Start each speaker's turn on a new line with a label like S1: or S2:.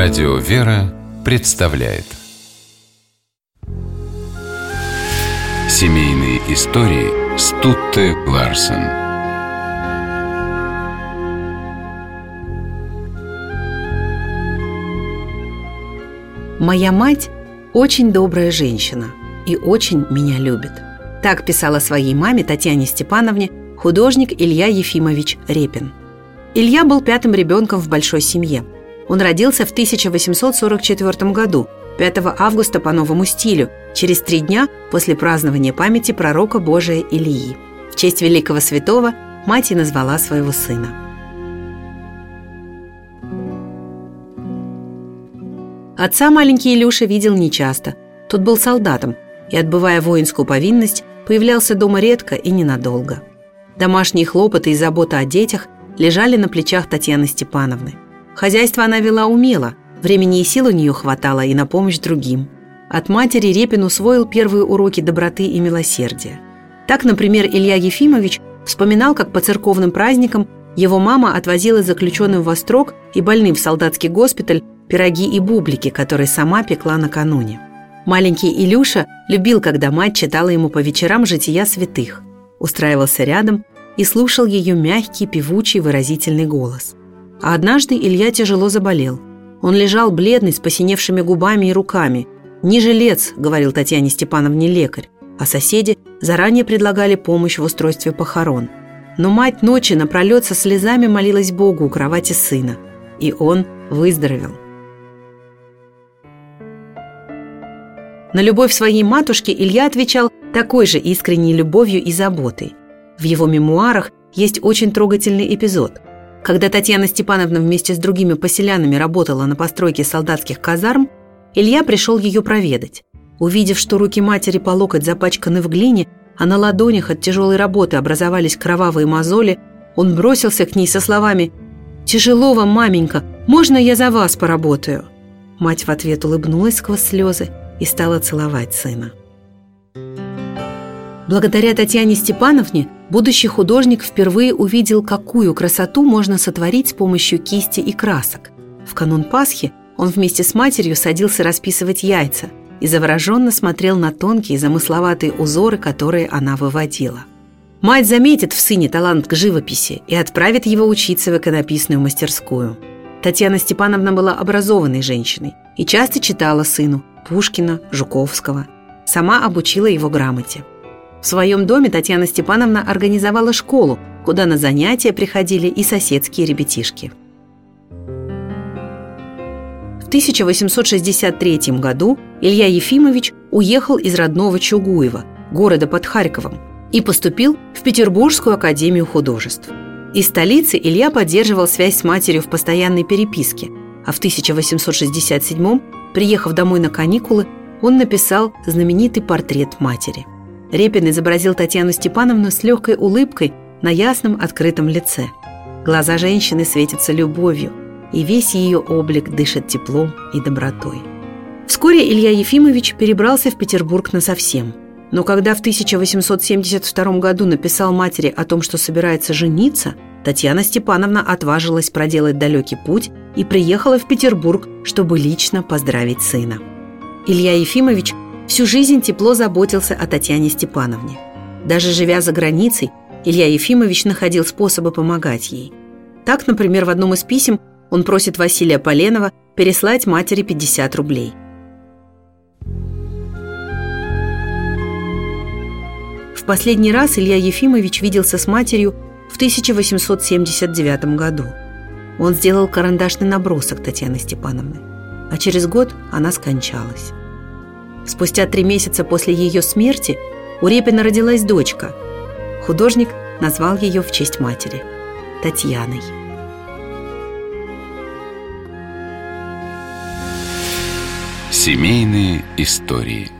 S1: Радио «Вера» представляет Семейные истории Стутте Ларсен
S2: Моя мать очень добрая женщина и очень меня любит. Так писала своей маме Татьяне Степановне художник Илья Ефимович Репин. Илья был пятым ребенком в большой семье. Он родился в 1844 году, 5 августа по новому стилю, через три дня после празднования памяти пророка Божия Ильи. В честь великого святого мать и назвала своего сына. Отца маленький Илюша видел нечасто. Тот был солдатом и, отбывая воинскую повинность, появлялся дома редко и ненадолго. Домашние хлопоты и забота о детях лежали на плечах Татьяны Степановны. Хозяйство она вела умело, времени и сил у нее хватало и на помощь другим. От матери Репин усвоил первые уроки доброты и милосердия. Так, например, Илья Ефимович вспоминал, как по церковным праздникам его мама отвозила заключенным в Острог и больным в солдатский госпиталь пироги и бублики, которые сама пекла накануне. Маленький Илюша любил, когда мать читала ему по вечерам жития святых, устраивался рядом и слушал ее мягкий, певучий, выразительный голос. А однажды Илья тяжело заболел. Он лежал бледный, с посиневшими губами и руками. «Не жилец», — говорил Татьяне Степановне лекарь, а соседи заранее предлагали помощь в устройстве похорон. Но мать ночи напролет со слезами молилась Богу у кровати сына. И он выздоровел. На любовь своей матушки Илья отвечал такой же искренней любовью и заботой. В его мемуарах есть очень трогательный эпизод. Когда Татьяна Степановна вместе с другими поселянами работала на постройке солдатских казарм, Илья пришел ее проведать. Увидев, что руки матери по локоть запачканы в глине, а на ладонях от тяжелой работы образовались кровавые мозоли, он бросился к ней со словами «Тяжело вам, маменька, можно я за вас поработаю?» Мать в ответ улыбнулась сквозь слезы и стала целовать сына. Благодаря Татьяне Степановне будущий художник впервые увидел, какую красоту можно сотворить с помощью кисти и красок. В канун Пасхи он вместе с матерью садился расписывать яйца и завороженно смотрел на тонкие замысловатые узоры, которые она выводила. Мать заметит в сыне талант к живописи и отправит его учиться в иконописную мастерскую. Татьяна Степановна была образованной женщиной и часто читала сыну Пушкина, Жуковского. Сама обучила его грамоте. В своем доме Татьяна Степановна организовала школу, куда на занятия приходили и соседские ребятишки. В 1863 году Илья Ефимович уехал из родного Чугуева, города под Харьковом, и поступил в Петербургскую академию художеств. Из столицы Илья поддерживал связь с матерью в постоянной переписке, а в 1867 приехав домой на каникулы, он написал знаменитый портрет матери – Репин изобразил Татьяну Степановну с легкой улыбкой на ясном открытом лице. Глаза женщины светятся любовью, и весь ее облик дышит теплом и добротой. Вскоре Илья Ефимович перебрался в Петербург насовсем. Но когда в 1872 году написал матери о том, что собирается жениться, Татьяна Степановна отважилась проделать далекий путь и приехала в Петербург, чтобы лично поздравить сына. Илья Ефимович всю жизнь тепло заботился о Татьяне Степановне. Даже живя за границей, Илья Ефимович находил способы помогать ей. Так, например, в одном из писем он просит Василия Поленова переслать матери 50 рублей. В последний раз Илья Ефимович виделся с матерью в 1879 году. Он сделал карандашный набросок Татьяны Степановны, а через год она скончалась. Спустя три месяца после ее смерти у Репина родилась дочка. Художник назвал ее в честь матери – Татьяной.
S1: Семейные истории –